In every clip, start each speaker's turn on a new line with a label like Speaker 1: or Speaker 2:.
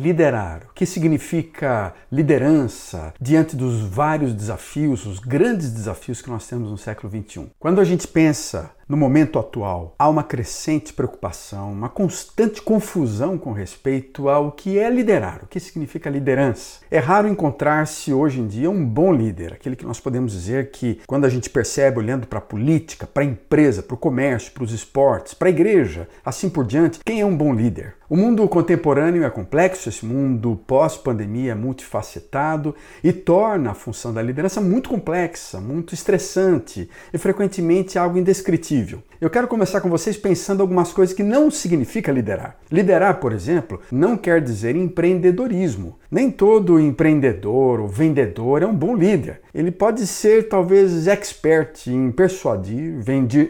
Speaker 1: liderar? O que significa liderança diante dos vários desafios, os grandes desafios que nós temos no século XXI? Quando a gente pensa no momento atual, há uma crescente preocupação, uma constante confusão com respeito ao que é liderar, o que significa liderança. É raro encontrar-se hoje em dia um bom líder, aquele que nós podemos dizer que, quando a gente percebe olhando para a política, para a empresa, para o comércio, para os esportes, para a igreja, assim por diante, quem é um bom líder? O mundo contemporâneo é complexo, esse mundo pós-pandemia é multifacetado e torna a função da liderança muito complexa, muito estressante e frequentemente algo indescritível. Eu quero começar com vocês pensando algumas coisas que não significa liderar. Liderar, por exemplo, não quer dizer empreendedorismo. Nem todo empreendedor ou vendedor é um bom líder. Ele pode ser talvez expert em persuadir,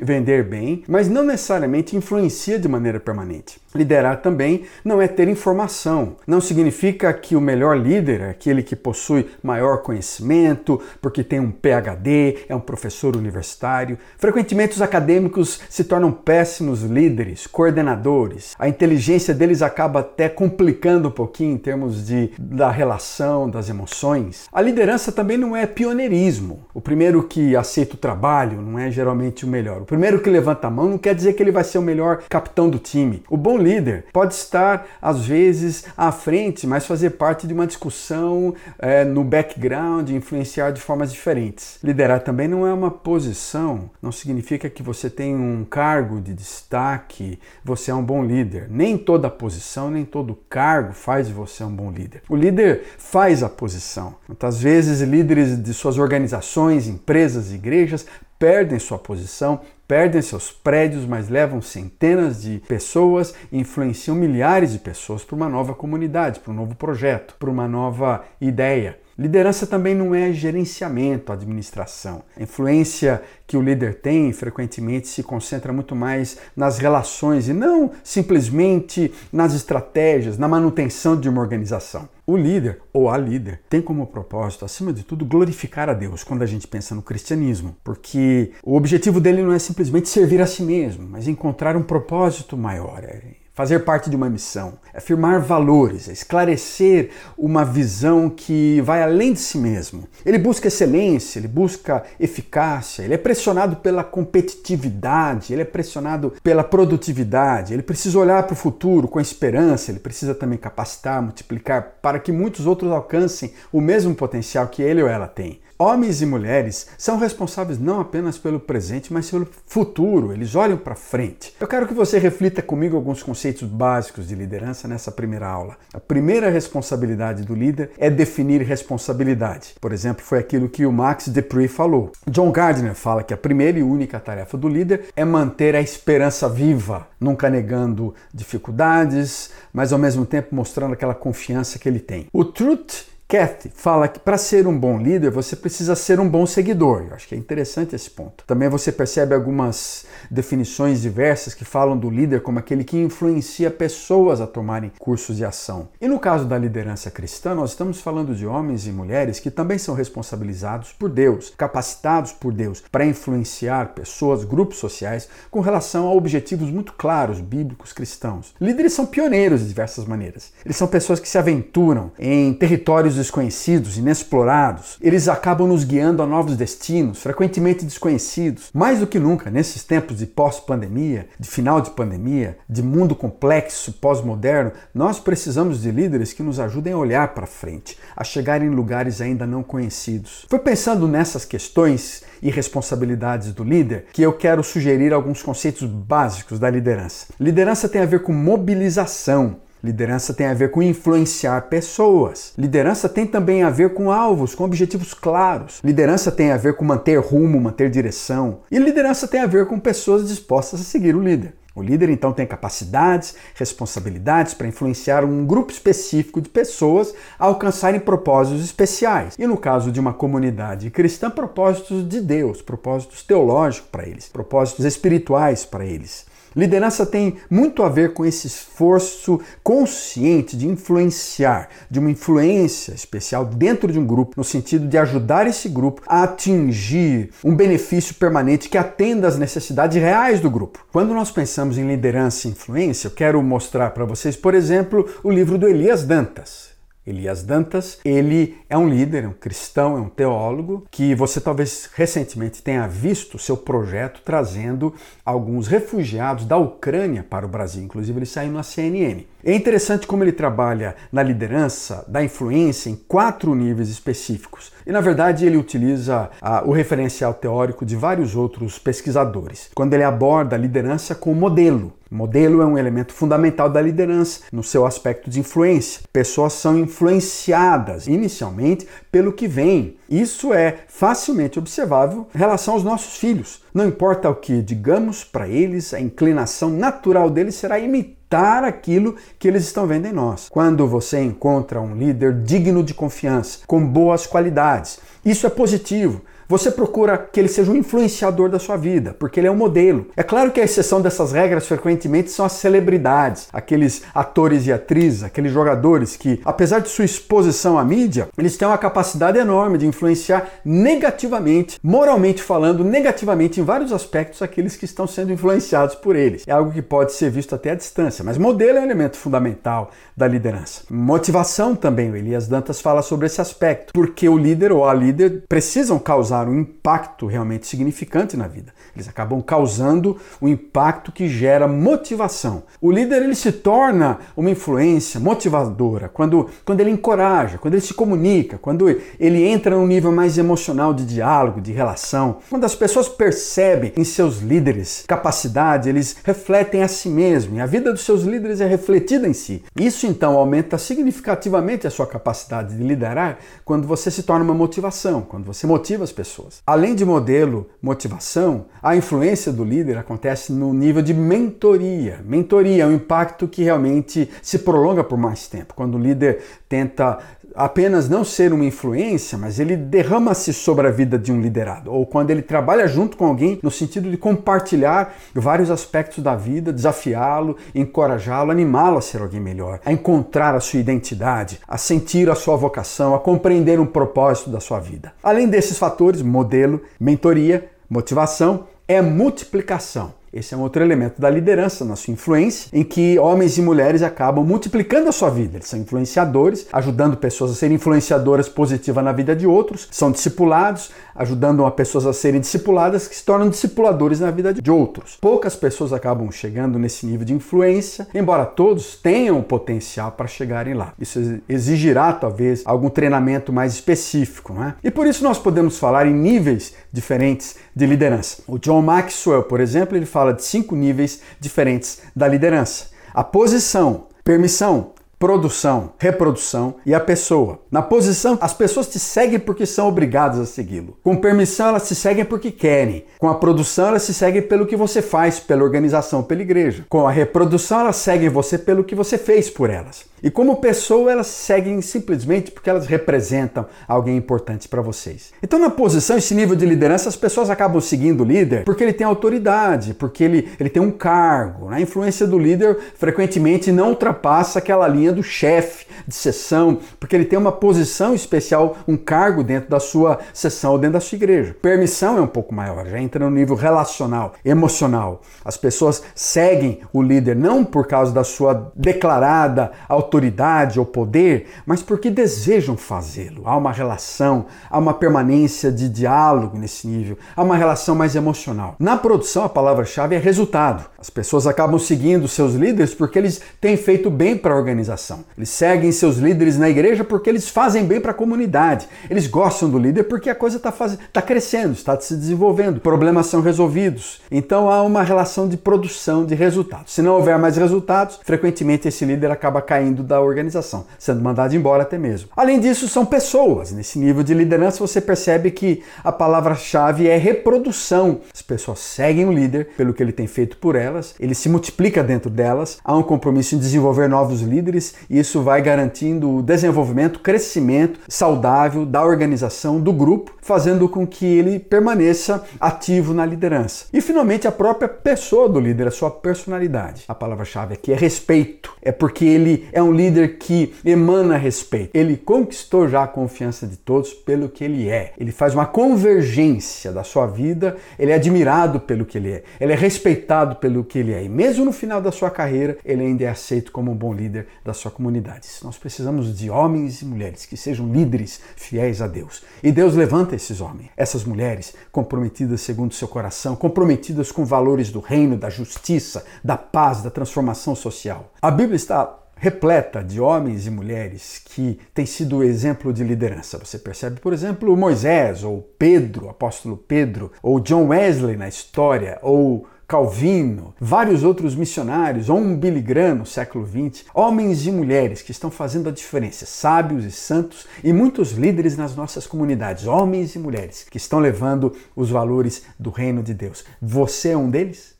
Speaker 1: vender bem, mas não necessariamente influencia de maneira permanente. Liderar também não é ter informação. Não significa que o melhor líder é aquele que possui maior conhecimento, porque tem um PhD, é um professor universitário. Frequentemente os acadêmicos se tornam péssimos líderes, coordenadores. A inteligência deles acaba até complicando um pouquinho em termos de, da relação, das emoções. A liderança também não é pioneirismo. O primeiro que aceita o trabalho não é geralmente o melhor. O primeiro que levanta a mão não quer dizer que ele vai ser o melhor capitão do time. O bom líder pode estar, às vezes, à frente, mas fazer parte de uma discussão é, no background, influenciar de formas diferentes. Liderar também não é uma posição, não significa que você tem um cargo de destaque, você é um bom líder. Nem toda posição, nem todo cargo faz você um bom líder. O líder faz a posição. Muitas vezes, líderes de suas organizações, empresas, igrejas perdem sua posição, perdem seus prédios, mas levam centenas de pessoas e influenciam milhares de pessoas para uma nova comunidade, para um novo projeto, para uma nova ideia. Liderança também não é gerenciamento, administração. A influência que o líder tem frequentemente se concentra muito mais nas relações e não simplesmente nas estratégias, na manutenção de uma organização. O líder ou a líder tem como propósito, acima de tudo, glorificar a Deus quando a gente pensa no cristianismo, porque o objetivo dele não é simplesmente servir a si mesmo, mas encontrar um propósito maior, é fazer parte de uma missão, é afirmar valores, é esclarecer uma visão que vai além de si mesmo. Ele busca excelência, ele busca eficácia, ele é pressionado pela competitividade, ele é pressionado pela produtividade, ele precisa olhar para o futuro com esperança, ele precisa também capacitar, multiplicar para que muitos outros alcancem o mesmo potencial que ele ou ela tem. Homens e mulheres são responsáveis não apenas pelo presente, mas pelo futuro. Eles olham para frente. Eu quero que você reflita comigo alguns conceitos básicos de liderança nessa primeira aula. A primeira responsabilidade do líder é definir responsabilidade. Por exemplo, foi aquilo que o Max Dupree falou. John Gardner fala que a primeira e única tarefa do líder é manter a esperança viva, nunca negando dificuldades, mas ao mesmo tempo mostrando aquela confiança que ele tem. O Truth Kathy fala que para ser um bom líder você precisa ser um bom seguidor. Eu acho que é interessante esse ponto. Também você percebe algumas definições diversas que falam do líder como aquele que influencia pessoas a tomarem cursos de ação. E no caso da liderança cristã, nós estamos falando de homens e mulheres que também são responsabilizados por Deus, capacitados por Deus para influenciar pessoas, grupos sociais com relação a objetivos muito claros, bíblicos, cristãos. Líderes são pioneiros de diversas maneiras. Eles são pessoas que se aventuram em territórios desconhecidos, inexplorados, eles acabam nos guiando a novos destinos, frequentemente desconhecidos. Mais do que nunca, nesses tempos de pós-pandemia, de final de pandemia, de mundo complexo, pós-moderno, nós precisamos de líderes que nos ajudem a olhar para frente, a chegar em lugares ainda não conhecidos. Foi pensando nessas questões e responsabilidades do líder que eu quero sugerir alguns conceitos básicos da liderança. Liderança tem a ver com mobilização Liderança tem a ver com influenciar pessoas. Liderança tem também a ver com alvos, com objetivos claros. Liderança tem a ver com manter rumo, manter direção. E liderança tem a ver com pessoas dispostas a seguir o líder. O líder então tem capacidades, responsabilidades para influenciar um grupo específico de pessoas a alcançarem propósitos especiais. E no caso de uma comunidade cristã, propósitos de Deus, propósitos teológicos para eles, propósitos espirituais para eles. Liderança tem muito a ver com esse esforço consciente de influenciar, de uma influência especial dentro de um grupo, no sentido de ajudar esse grupo a atingir um benefício permanente que atenda às necessidades reais do grupo. Quando nós pensamos em liderança e influência, eu quero mostrar para vocês, por exemplo, o livro do Elias Dantas. Elias Dantas, ele é um líder, é um cristão, é um teólogo que você talvez recentemente tenha visto seu projeto trazendo alguns refugiados da Ucrânia para o Brasil. Inclusive, ele saiu na CNN. É interessante como ele trabalha na liderança, da influência em quatro níveis específicos. E na verdade ele utiliza ah, o referencial teórico de vários outros pesquisadores, quando ele aborda a liderança com modelo. Modelo é um elemento fundamental da liderança no seu aspecto de influência. Pessoas são influenciadas inicialmente pelo que vem. Isso é facilmente observável em relação aos nossos filhos. Não importa o que digamos para eles, a inclinação natural deles será imitar aquilo que eles estão vendo em nós. Quando você encontra um líder digno de confiança, com boas qualidades, isso é positivo. Você procura que ele seja um influenciador da sua vida, porque ele é um modelo. É claro que a exceção dessas regras frequentemente são as celebridades, aqueles atores e atrizes, aqueles jogadores que, apesar de sua exposição à mídia, eles têm uma capacidade enorme de influenciar negativamente, moralmente falando, negativamente em vários aspectos aqueles que estão sendo influenciados por eles. É algo que pode ser visto até à distância, mas modelo é um elemento fundamental da liderança. Motivação também, o Elias Dantas fala sobre esse aspecto, porque o líder ou a líder precisam causar causar um impacto realmente significante na vida. Eles acabam causando um impacto que gera motivação. O líder ele se torna uma influência motivadora quando, quando ele encoraja, quando ele se comunica, quando ele entra num nível mais emocional de diálogo, de relação. Quando as pessoas percebem em seus líderes capacidade, eles refletem a si mesmos e a vida dos seus líderes é refletida em si. Isso então aumenta significativamente a sua capacidade de liderar quando você se torna uma motivação, quando você motiva as pessoas pessoas. Além de modelo, motivação, a influência do líder acontece no nível de mentoria. Mentoria é um impacto que realmente se prolonga por mais tempo. Quando o líder tenta apenas não ser uma influência, mas ele derrama-se sobre a vida de um liderado, ou quando ele trabalha junto com alguém no sentido de compartilhar vários aspectos da vida, desafiá-lo, encorajá-lo, animá-lo a ser alguém melhor, a encontrar a sua identidade, a sentir a sua vocação, a compreender um propósito da sua vida. Além desses fatores, modelo, mentoria, motivação, é multiplicação. Esse é um outro elemento da liderança, na sua influência, em que homens e mulheres acabam multiplicando a sua vida. Eles são influenciadores, ajudando pessoas a serem influenciadoras positivas na vida de outros, são discipulados, ajudando pessoas a serem discipuladas que se tornam discipuladores na vida de outros. Poucas pessoas acabam chegando nesse nível de influência, embora todos tenham potencial para chegarem lá. Isso exigirá talvez algum treinamento mais específico, não é? E por isso nós podemos falar em níveis diferentes de liderança. O John Maxwell, por exemplo, ele fala de cinco níveis diferentes da liderança. A posição, permissão, produção, reprodução e a pessoa. Na posição, as pessoas te seguem porque são obrigadas a segui-lo. Com permissão, elas te seguem porque querem. Com a produção, elas te seguem pelo que você faz, pela organização, pela igreja. Com a reprodução, elas seguem você pelo que você fez por elas. E como pessoa, elas seguem simplesmente porque elas representam alguém importante para vocês. Então, na posição, esse nível de liderança, as pessoas acabam seguindo o líder porque ele tem autoridade, porque ele, ele tem um cargo. A influência do líder frequentemente não ultrapassa aquela linha do chefe de sessão, porque ele tem uma posição especial, um cargo dentro da sua sessão ou dentro da sua igreja. Permissão é um pouco maior, já entra no nível relacional, emocional. As pessoas seguem o líder não por causa da sua declarada autoridade autoridade ou poder, mas porque desejam fazê-lo. Há uma relação, há uma permanência de diálogo nesse nível, há uma relação mais emocional. Na produção, a palavra-chave é resultado. As pessoas acabam seguindo seus líderes porque eles têm feito bem para a organização. Eles seguem seus líderes na igreja porque eles fazem bem para a comunidade. Eles gostam do líder porque a coisa está faz... tá crescendo, está se desenvolvendo, problemas são resolvidos. Então há uma relação de produção de resultados. Se não houver mais resultados, frequentemente esse líder acaba caindo da organização, sendo mandado embora até mesmo. Além disso, são pessoas. Nesse nível de liderança, você percebe que a palavra-chave é reprodução. As pessoas seguem o líder pelo que ele tem feito por elas ele se multiplica dentro delas, há um compromisso em desenvolver novos líderes e isso vai garantindo o desenvolvimento, crescimento saudável da organização, do grupo, fazendo com que ele permaneça ativo na liderança. E finalmente a própria pessoa do líder, a sua personalidade. A palavra-chave aqui é respeito. É porque ele é um líder que emana respeito. Ele conquistou já a confiança de todos pelo que ele é. Ele faz uma convergência da sua vida, ele é admirado pelo que ele é, ele é respeitado pelo que ele é. E mesmo no final da sua carreira, ele ainda é aceito como um bom líder da sua comunidade. Nós precisamos de homens e mulheres que sejam líderes fiéis a Deus. E Deus levanta esses homens, essas mulheres comprometidas segundo seu coração, comprometidas com valores do reino, da justiça, da paz, da transformação social. A Bíblia está repleta de homens e mulheres que têm sido exemplo de liderança. Você percebe, por exemplo, Moisés, ou Pedro, apóstolo Pedro, ou John Wesley na história, ou Calvino, vários outros missionários, ou um Billy Graham no século XX, homens e mulheres que estão fazendo a diferença, sábios e santos, e muitos líderes nas nossas comunidades, homens e mulheres que estão levando os valores do reino de Deus. Você é um deles?